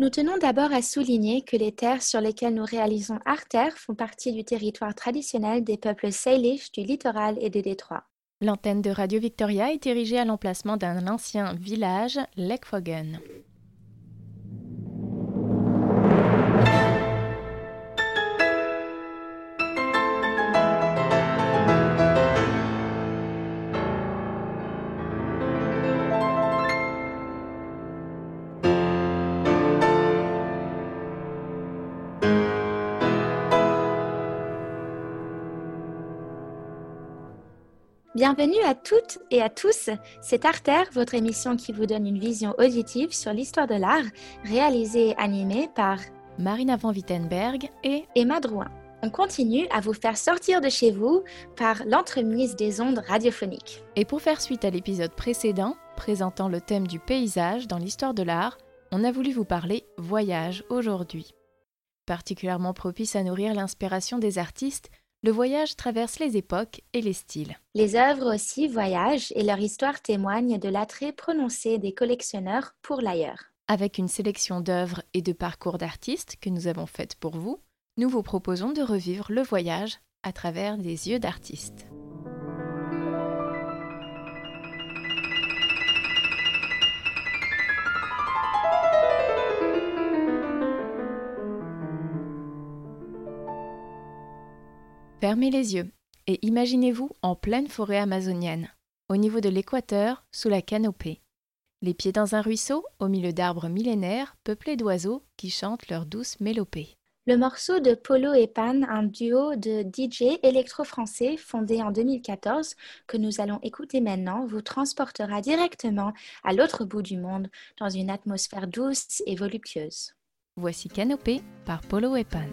Nous tenons d'abord à souligner que les terres sur lesquelles nous réalisons Arter font partie du territoire traditionnel des peuples Salish du littoral et de Détroit. L'antenne de Radio Victoria est érigée à l'emplacement d'un ancien village, Lekfogen. Bienvenue à toutes et à tous. C'est Arter, votre émission qui vous donne une vision auditive sur l'histoire de l'art, réalisée et animée par Marina van Wittenberg et Emma Drouin. On continue à vous faire sortir de chez vous par l'entremise des ondes radiophoniques. Et pour faire suite à l'épisode précédent, présentant le thème du paysage dans l'histoire de l'art, on a voulu vous parler voyage aujourd'hui. Particulièrement propice à nourrir l'inspiration des artistes, le voyage traverse les époques et les styles. Les œuvres aussi voyagent et leur histoire témoigne de l'attrait prononcé des collectionneurs pour l'ailleurs. Avec une sélection d'œuvres et de parcours d'artistes que nous avons faites pour vous, nous vous proposons de revivre le voyage à travers des yeux d'artistes. Fermez les yeux et imaginez-vous en pleine forêt amazonienne, au niveau de l'équateur, sous la canopée. Les pieds dans un ruisseau, au milieu d'arbres millénaires peuplés d'oiseaux qui chantent leur douce mélopée. Le morceau de Polo et Pan, un duo de DJ électro-français fondé en 2014, que nous allons écouter maintenant, vous transportera directement à l'autre bout du monde dans une atmosphère douce et voluptueuse. Voici Canopée par Polo et Pan.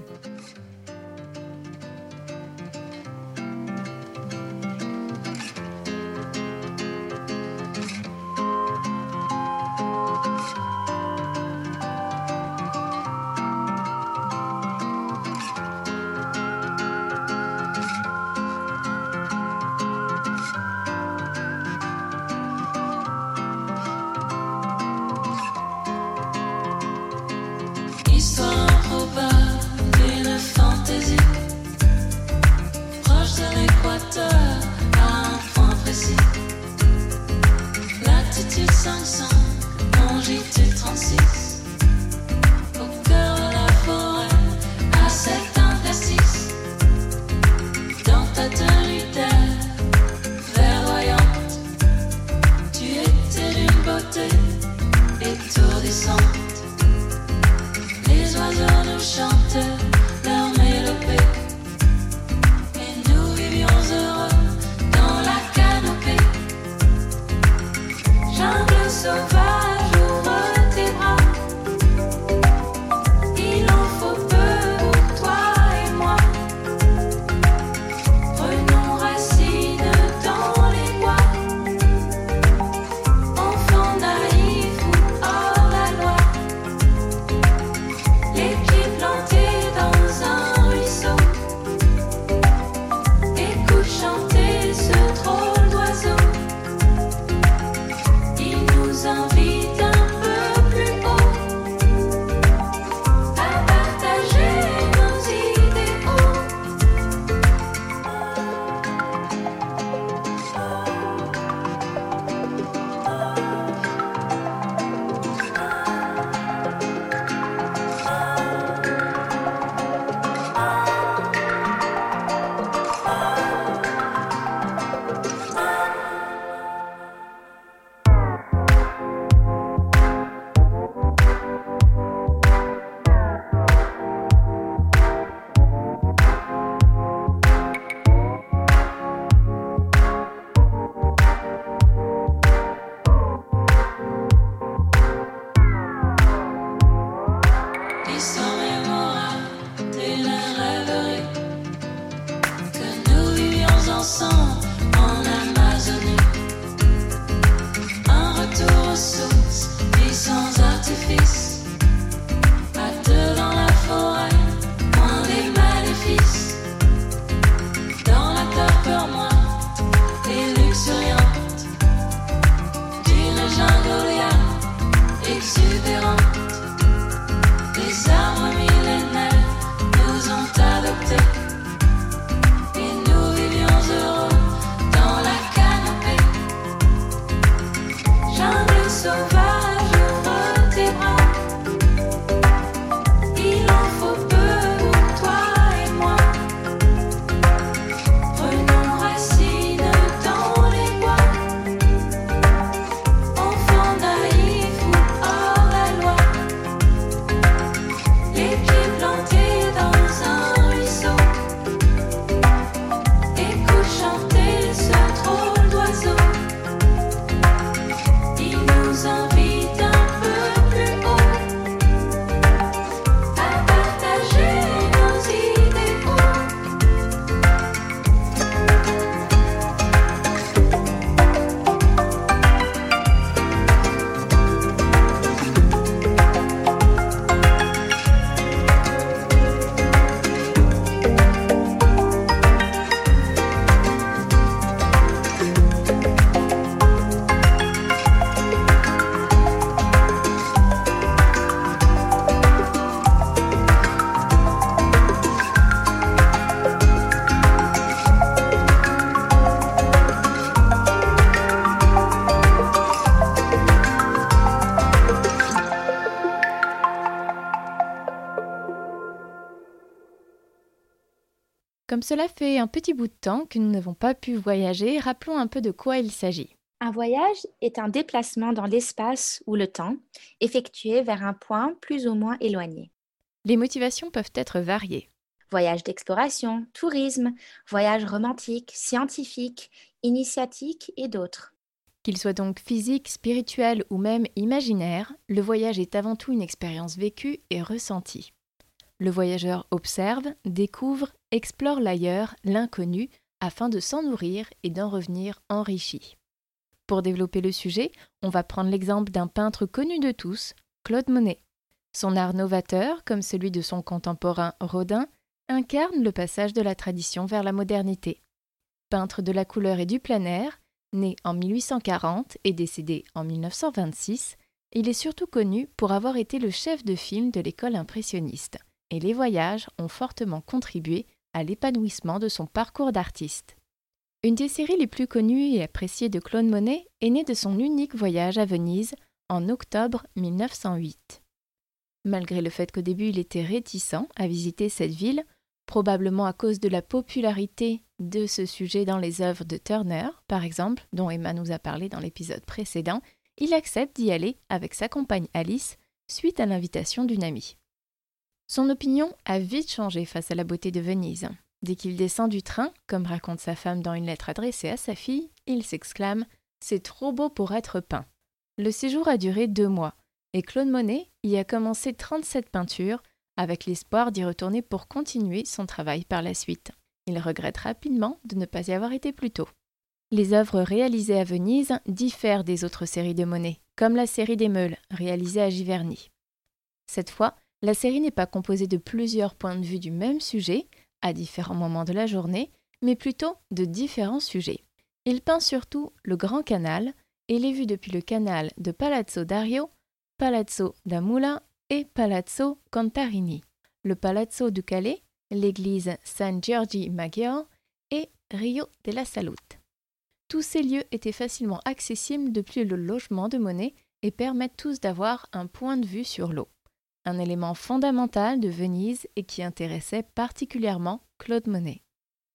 Fait un petit bout de temps que nous n'avons pas pu voyager, rappelons un peu de quoi il s'agit. Un voyage est un déplacement dans l'espace ou le temps, effectué vers un point plus ou moins éloigné. Les motivations peuvent être variées. Voyage d'exploration, tourisme, voyage romantique, scientifique, initiatique et d'autres. Qu'il soit donc physique, spirituel ou même imaginaire, le voyage est avant tout une expérience vécue et ressentie. Le voyageur observe, découvre, explore l'ailleurs, l'inconnu, afin de s'en nourrir et d'en revenir enrichi. Pour développer le sujet, on va prendre l'exemple d'un peintre connu de tous, Claude Monet. Son art novateur, comme celui de son contemporain Rodin, incarne le passage de la tradition vers la modernité. Peintre de la couleur et du plein air, né en 1840 et décédé en 1926, il est surtout connu pour avoir été le chef de film de l'école impressionniste, et les voyages ont fortement contribué à l'épanouissement de son parcours d'artiste. Une des séries les plus connues et appréciées de Claude Monet est née de son unique voyage à Venise en octobre 1908. Malgré le fait qu'au début il était réticent à visiter cette ville, probablement à cause de la popularité de ce sujet dans les œuvres de Turner, par exemple, dont Emma nous a parlé dans l'épisode précédent, il accepte d'y aller avec sa compagne Alice suite à l'invitation d'une amie. Son opinion a vite changé face à la beauté de Venise. Dès qu'il descend du train, comme raconte sa femme dans une lettre adressée à sa fille, il s'exclame C'est trop beau pour être peint. Le séjour a duré deux mois, et Claude Monet y a commencé 37 peintures, avec l'espoir d'y retourner pour continuer son travail par la suite. Il regrette rapidement de ne pas y avoir été plus tôt. Les œuvres réalisées à Venise diffèrent des autres séries de Monet, comme la série des Meules, réalisée à Giverny. Cette fois, la série n'est pas composée de plusieurs points de vue du même sujet, à différents moments de la journée, mais plutôt de différents sujets. Il peint surtout le Grand Canal et les vues depuis le canal de Palazzo Dario, Palazzo da Mula et Palazzo Contarini, le Palazzo du Calais, l'église San Giorgi Maggiore et Rio della Salute. Tous ces lieux étaient facilement accessibles depuis le logement de Monet et permettent tous d'avoir un point de vue sur l'eau un élément fondamental de Venise et qui intéressait particulièrement Claude Monet.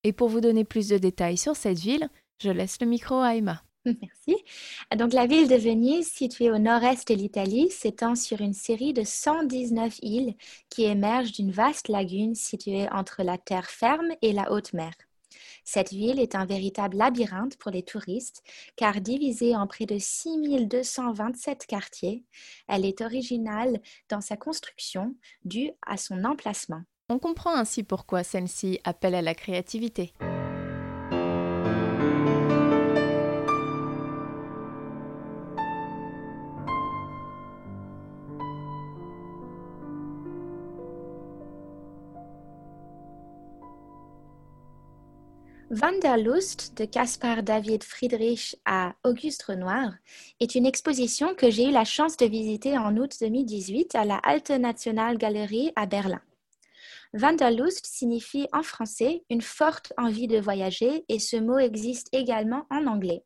Et pour vous donner plus de détails sur cette ville, je laisse le micro à Emma. Merci. Donc, la ville de Venise, située au nord-est de l'Italie, s'étend sur une série de 119 îles qui émergent d'une vaste lagune située entre la terre ferme et la haute mer. Cette ville est un véritable labyrinthe pour les touristes, car divisée en près de 6227 quartiers, elle est originale dans sa construction due à son emplacement. On comprend ainsi pourquoi celle-ci appelle à la créativité. Wanderlust de Caspar David Friedrich à Auguste Renoir est une exposition que j'ai eu la chance de visiter en août 2018 à la Alte Nationalgalerie à Berlin. Wanderlust signifie en français une forte envie de voyager et ce mot existe également en anglais.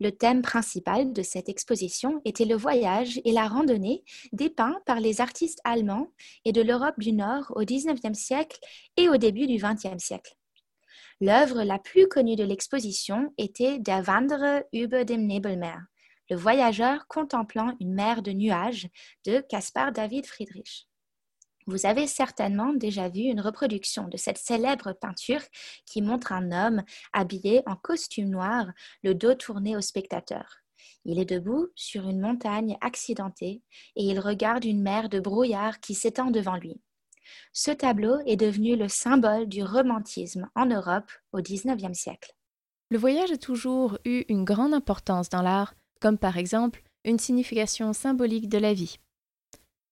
Le thème principal de cette exposition était le voyage et la randonnée dépeints par les artistes allemands et de l'Europe du Nord au XIXe siècle et au début du XXe siècle. L'œuvre la plus connue de l'exposition était Der Wanderer über dem Nebelmeer, le voyageur contemplant une mer de nuages de Caspar David Friedrich. Vous avez certainement déjà vu une reproduction de cette célèbre peinture qui montre un homme habillé en costume noir, le dos tourné au spectateur. Il est debout sur une montagne accidentée et il regarde une mer de brouillard qui s'étend devant lui. Ce tableau est devenu le symbole du romantisme en Europe au XIXe siècle. Le voyage a toujours eu une grande importance dans l'art, comme par exemple une signification symbolique de la vie.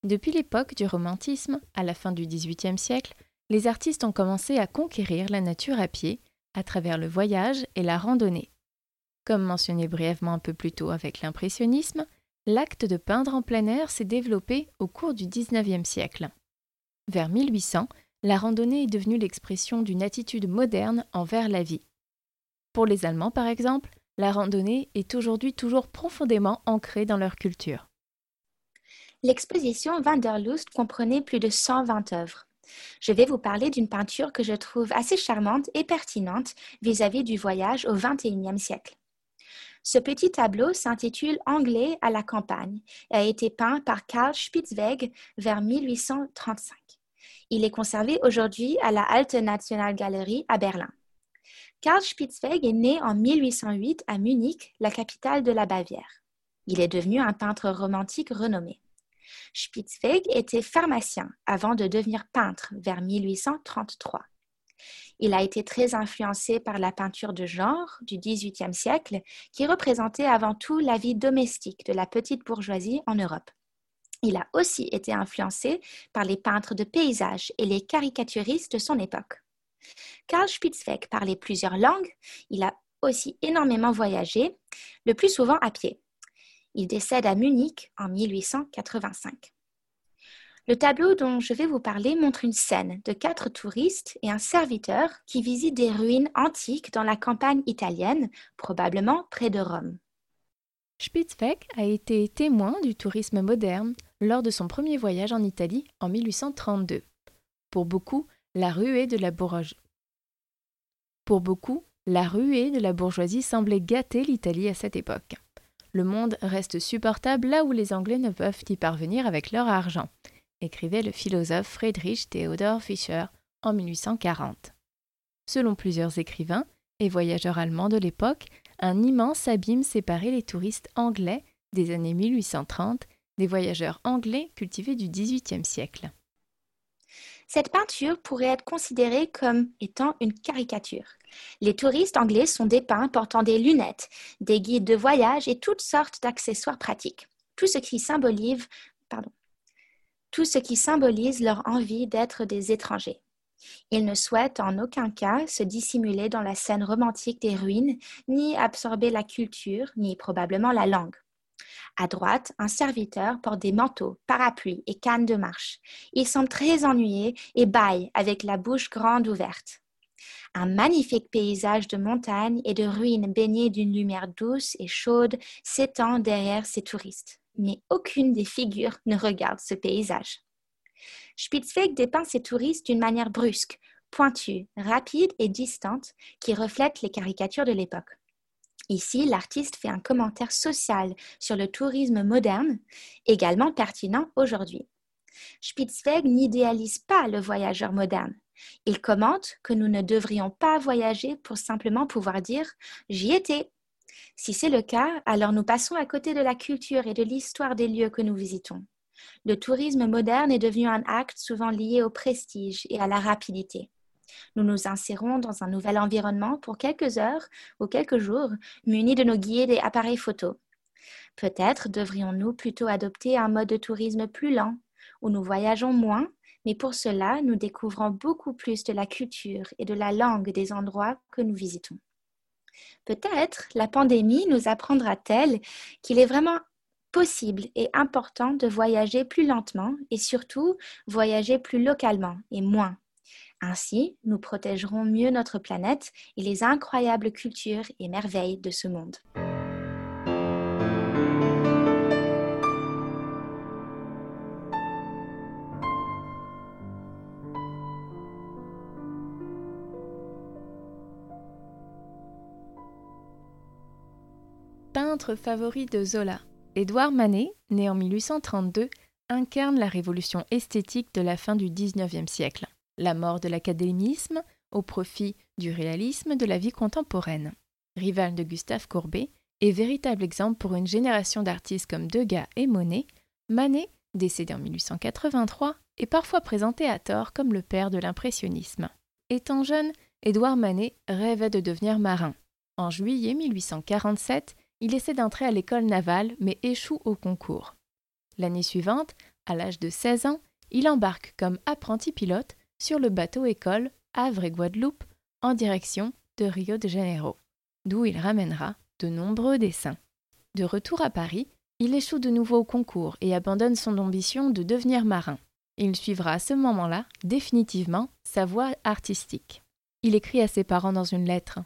Depuis l'époque du romantisme, à la fin du XVIIIe siècle, les artistes ont commencé à conquérir la nature à pied, à travers le voyage et la randonnée. Comme mentionné brièvement un peu plus tôt avec l'impressionnisme, l'acte de peindre en plein air s'est développé au cours du XIXe siècle. Vers 1800, la randonnée est devenue l'expression d'une attitude moderne envers la vie. Pour les Allemands, par exemple, la randonnée est aujourd'hui toujours profondément ancrée dans leur culture. L'exposition Wanderlust comprenait plus de 120 œuvres. Je vais vous parler d'une peinture que je trouve assez charmante et pertinente vis-à-vis du voyage au XXIe siècle. Ce petit tableau s'intitule Anglais à la campagne et a été peint par Karl Spitzweg vers 1835. Il est conservé aujourd'hui à la Alte Nationalgalerie à Berlin. Karl Spitzweg est né en 1808 à Munich, la capitale de la Bavière. Il est devenu un peintre romantique renommé. Spitzweg était pharmacien avant de devenir peintre vers 1833. Il a été très influencé par la peinture de genre du XVIIIe siècle, qui représentait avant tout la vie domestique de la petite bourgeoisie en Europe. Il a aussi été influencé par les peintres de paysages et les caricaturistes de son époque. Karl Spitzweg parlait plusieurs langues, il a aussi énormément voyagé, le plus souvent à pied. Il décède à Munich en 1885. Le tableau dont je vais vous parler montre une scène de quatre touristes et un serviteur qui visitent des ruines antiques dans la campagne italienne, probablement près de Rome. Spitzweg a été témoin du tourisme moderne lors de son premier voyage en Italie en 1832. Pour beaucoup, la ruée de la bourgeoisie. Pour beaucoup, la ruée de la bourgeoisie semblait gâter l'Italie à cette époque. Le monde reste supportable là où les Anglais ne peuvent y parvenir avec leur argent, écrivait le philosophe Friedrich Theodor Fischer en 1840. Selon plusieurs écrivains et voyageurs allemands de l'époque, un immense abîme séparait les touristes anglais des années 1830 des voyageurs anglais cultivés du XVIIIe siècle. Cette peinture pourrait être considérée comme étant une caricature. Les touristes anglais sont dépeints portant des lunettes, des guides de voyage et toutes sortes d'accessoires pratiques. Tout ce qui symbolise, tout ce qui symbolise leur envie d'être des étrangers. Ils ne souhaitent en aucun cas se dissimuler dans la scène romantique des ruines, ni absorber la culture, ni probablement la langue. À droite, un serviteur porte des manteaux, parapluies et cannes de marche. Il semble très ennuyé et baille avec la bouche grande ouverte. Un magnifique paysage de montagnes et de ruines baignées d'une lumière douce et chaude s'étend derrière ces touristes mais aucune des figures ne regarde ce paysage. Spitzweg dépeint ses touristes d'une manière brusque, pointue, rapide et distante qui reflète les caricatures de l'époque. Ici, l'artiste fait un commentaire social sur le tourisme moderne, également pertinent aujourd'hui. Spitzweg n'idéalise pas le voyageur moderne. Il commente que nous ne devrions pas voyager pour simplement pouvoir dire J'y étais, si c'est le cas, alors nous passons à côté de la culture et de l'histoire des lieux que nous visitons. Le tourisme moderne est devenu un acte souvent lié au prestige et à la rapidité. Nous nous insérons dans un nouvel environnement pour quelques heures ou quelques jours, munis de nos guides et appareils photo. Peut-être devrions-nous plutôt adopter un mode de tourisme plus lent, où nous voyageons moins, mais pour cela, nous découvrons beaucoup plus de la culture et de la langue des endroits que nous visitons. Peut-être la pandémie nous apprendra-t-elle qu'il est vraiment possible et important de voyager plus lentement et surtout voyager plus localement et moins. Ainsi, nous protégerons mieux notre planète et les incroyables cultures et merveilles de ce monde. peintre favori de Zola. Édouard Manet, né en 1832, incarne la révolution esthétique de la fin du XIXe siècle, la mort de l'académisme au profit du réalisme de la vie contemporaine. Rival de Gustave Courbet et véritable exemple pour une génération d'artistes comme Degas et Monet, Manet, décédé en 1883, est parfois présenté à tort comme le père de l'impressionnisme. Étant jeune, Édouard Manet rêvait de devenir marin. En juillet 1847, il essaie d'entrer à l'école navale mais échoue au concours. L'année suivante, à l'âge de 16 ans, il embarque comme apprenti pilote sur le bateau école Havre et Guadeloupe en direction de Rio de Janeiro, d'où il ramènera de nombreux dessins. De retour à Paris, il échoue de nouveau au concours et abandonne son ambition de devenir marin. Il suivra à ce moment-là définitivement sa voie artistique. Il écrit à ses parents dans une lettre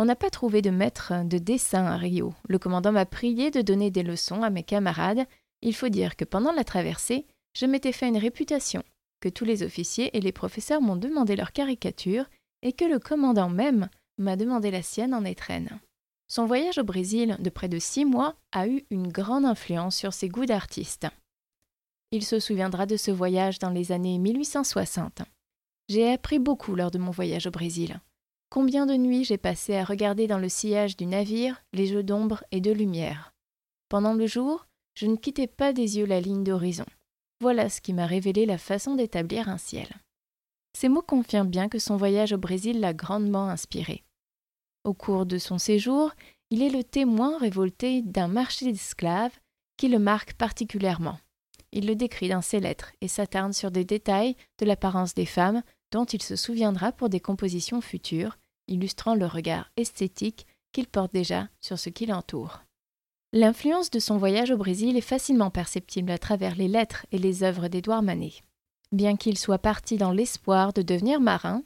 on n'a pas trouvé de maître de dessin à Rio. Le commandant m'a prié de donner des leçons à mes camarades. Il faut dire que pendant la traversée, je m'étais fait une réputation. Que tous les officiers et les professeurs m'ont demandé leur caricature et que le commandant même m'a demandé la sienne en étrenne. Son voyage au Brésil de près de six mois a eu une grande influence sur ses goûts d'artiste. Il se souviendra de ce voyage dans les années 1860. J'ai appris beaucoup lors de mon voyage au Brésil. Combien de nuits j'ai passé à regarder dans le sillage du navire les jeux d'ombre et de lumière. Pendant le jour, je ne quittais pas des yeux la ligne d'horizon. Voilà ce qui m'a révélé la façon d'établir un ciel. Ces mots confirment bien que son voyage au Brésil l'a grandement inspiré. Au cours de son séjour, il est le témoin révolté d'un marché d'esclaves qui le marque particulièrement. Il le décrit dans ses lettres et s'attarde sur des détails de l'apparence des femmes dont il se souviendra pour des compositions futures, illustrant le regard esthétique qu'il porte déjà sur ce qui l'entoure. L'influence de son voyage au Brésil est facilement perceptible à travers les lettres et les œuvres d'Édouard Manet. Bien qu'il soit parti dans l'espoir de devenir marin,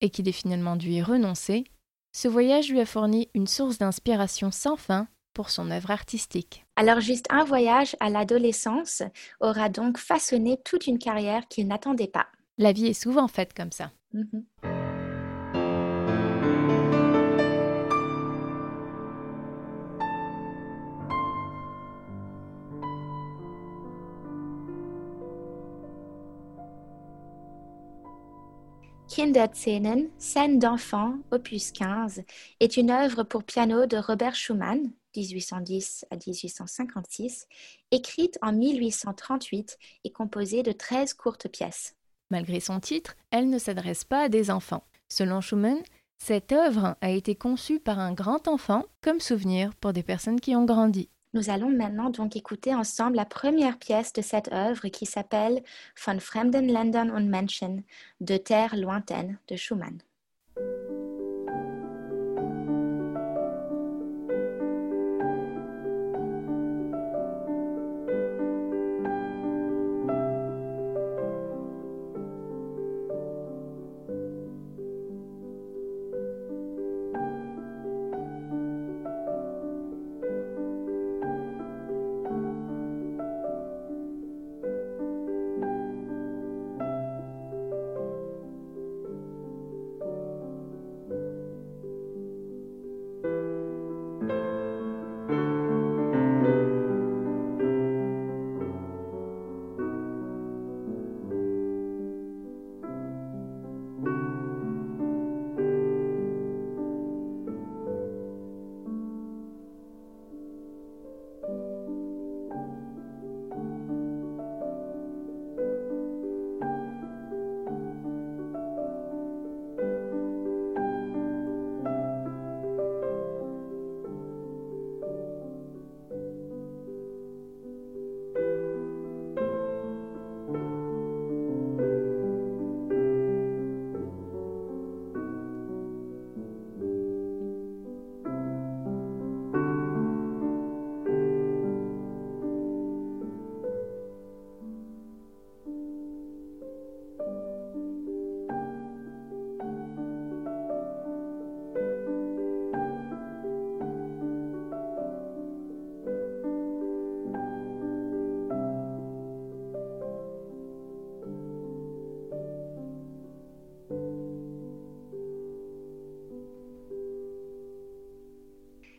et qu'il ait finalement dû y renoncer, ce voyage lui a fourni une source d'inspiration sans fin pour son œuvre artistique. Alors juste un voyage à l'adolescence aura donc façonné toute une carrière qu'il n'attendait pas. La vie est souvent faite comme ça. Mhm. Kinderzähnen, scène d'enfant, opus 15, est une œuvre pour piano de Robert Schumann, 1810 à 1856, écrite en 1838 et composée de 13 courtes pièces. Malgré son titre, elle ne s'adresse pas à des enfants. Selon Schumann, cette œuvre a été conçue par un grand enfant comme souvenir pour des personnes qui ont grandi. Nous allons maintenant donc écouter ensemble la première pièce de cette œuvre qui s'appelle Von fremden Ländern und Menschen, de terres lointaines de Schumann.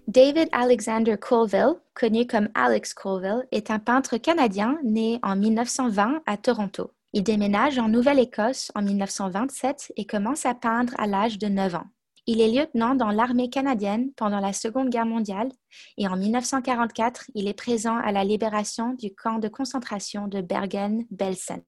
David Alexander Colville, connu comme Alex Colville, est un peintre canadien né en 1920 à Toronto. Il déménage en Nouvelle-Écosse en 1927 et commence à peindre à l'âge de 9 ans. Il est lieutenant dans l'armée canadienne pendant la Seconde Guerre mondiale et en 1944, il est présent à la libération du camp de concentration de Bergen-Belsen.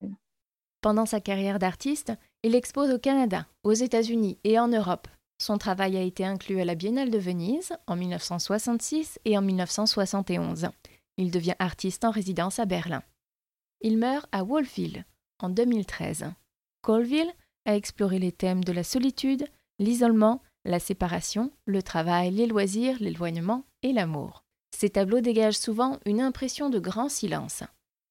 Pendant sa carrière d'artiste, il expose au Canada, aux États-Unis et en Europe, son travail a été inclus à la Biennale de Venise en 1966 et en 1971. Il devient artiste en résidence à Berlin. Il meurt à Wolfville en 2013. Colville a exploré les thèmes de la solitude, l'isolement, la séparation, le travail, les loisirs, l'éloignement et l'amour. Ces tableaux dégagent souvent une impression de grand silence.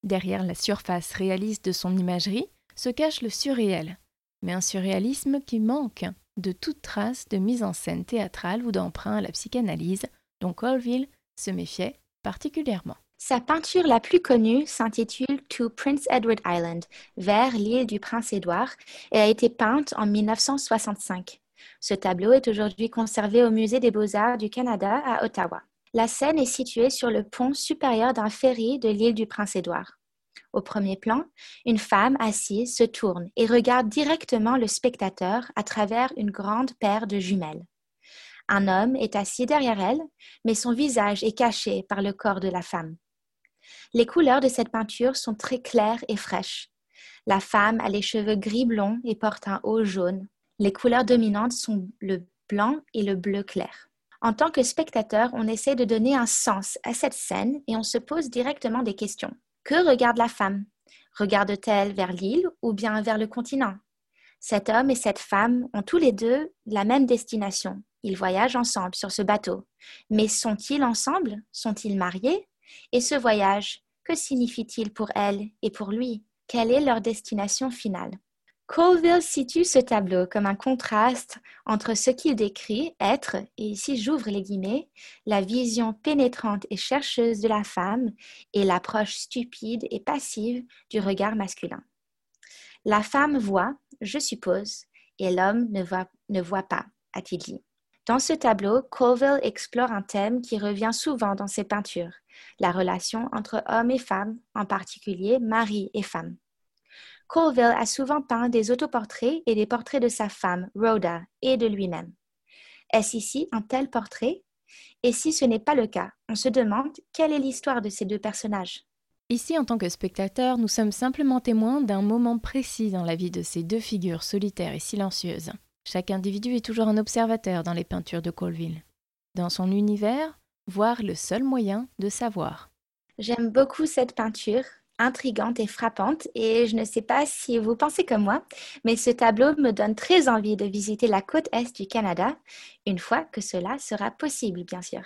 Derrière la surface réaliste de son imagerie se cache le surréel, mais un surréalisme qui manque de toute trace de mise en scène théâtrale ou d'emprunt à la psychanalyse, dont Colville se méfiait particulièrement. Sa peinture la plus connue s'intitule To Prince Edward Island, vers l'île du Prince-Édouard, et a été peinte en 1965. Ce tableau est aujourd'hui conservé au Musée des beaux-arts du Canada à Ottawa. La scène est située sur le pont supérieur d'un ferry de l'île du Prince-Édouard. Au premier plan, une femme assise se tourne et regarde directement le spectateur à travers une grande paire de jumelles. Un homme est assis derrière elle, mais son visage est caché par le corps de la femme. Les couleurs de cette peinture sont très claires et fraîches. La femme a les cheveux gris blonds et porte un haut jaune. Les couleurs dominantes sont le blanc et le bleu clair. En tant que spectateur, on essaie de donner un sens à cette scène et on se pose directement des questions. Que regarde la femme? Regarde-t-elle vers l'île ou bien vers le continent? Cet homme et cette femme ont tous les deux la même destination. Ils voyagent ensemble sur ce bateau. Mais sont-ils ensemble? Sont-ils mariés? Et ce voyage, que signifie-t-il pour elle et pour lui? Quelle est leur destination finale? Colville situe ce tableau comme un contraste entre ce qu'il décrit être, et ici j'ouvre les guillemets, la vision pénétrante et chercheuse de la femme et l'approche stupide et passive du regard masculin. La femme voit, je suppose, et l'homme ne voit, pas, a-t-il dit. Dans ce tableau, Colville explore un thème qui revient souvent dans ses peintures, la relation entre hommes et femmes, en particulier mari et femme. Colville a souvent peint des autoportraits et des portraits de sa femme, Rhoda, et de lui-même. Est-ce ici un tel portrait? Et si ce n'est pas le cas, on se demande quelle est l'histoire de ces deux personnages. Ici, en tant que spectateur, nous sommes simplement témoins d'un moment précis dans la vie de ces deux figures solitaires et silencieuses. Chaque individu est toujours un observateur dans les peintures de Colville. Dans son univers, voir le seul moyen de savoir. J'aime beaucoup cette peinture, intrigante et frappante, et je ne sais pas si vous pensez comme moi, mais ce tableau me donne très envie de visiter la côte est du Canada, une fois que cela sera possible, bien sûr.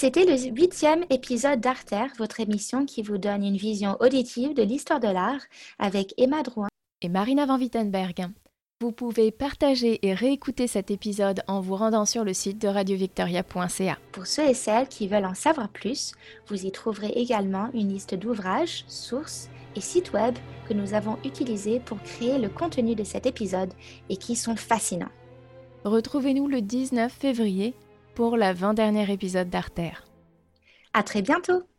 C'était le huitième épisode d'Arter, votre émission qui vous donne une vision auditive de l'histoire de l'art avec Emma Drouin et Marina Van Wittenberg. Vous pouvez partager et réécouter cet épisode en vous rendant sur le site de radiovictoria.ca. Pour ceux et celles qui veulent en savoir plus, vous y trouverez également une liste d'ouvrages, sources et sites web que nous avons utilisés pour créer le contenu de cet épisode et qui sont fascinants. Retrouvez-nous le 19 février pour la 20 dernière épisode d'Artère. À très bientôt!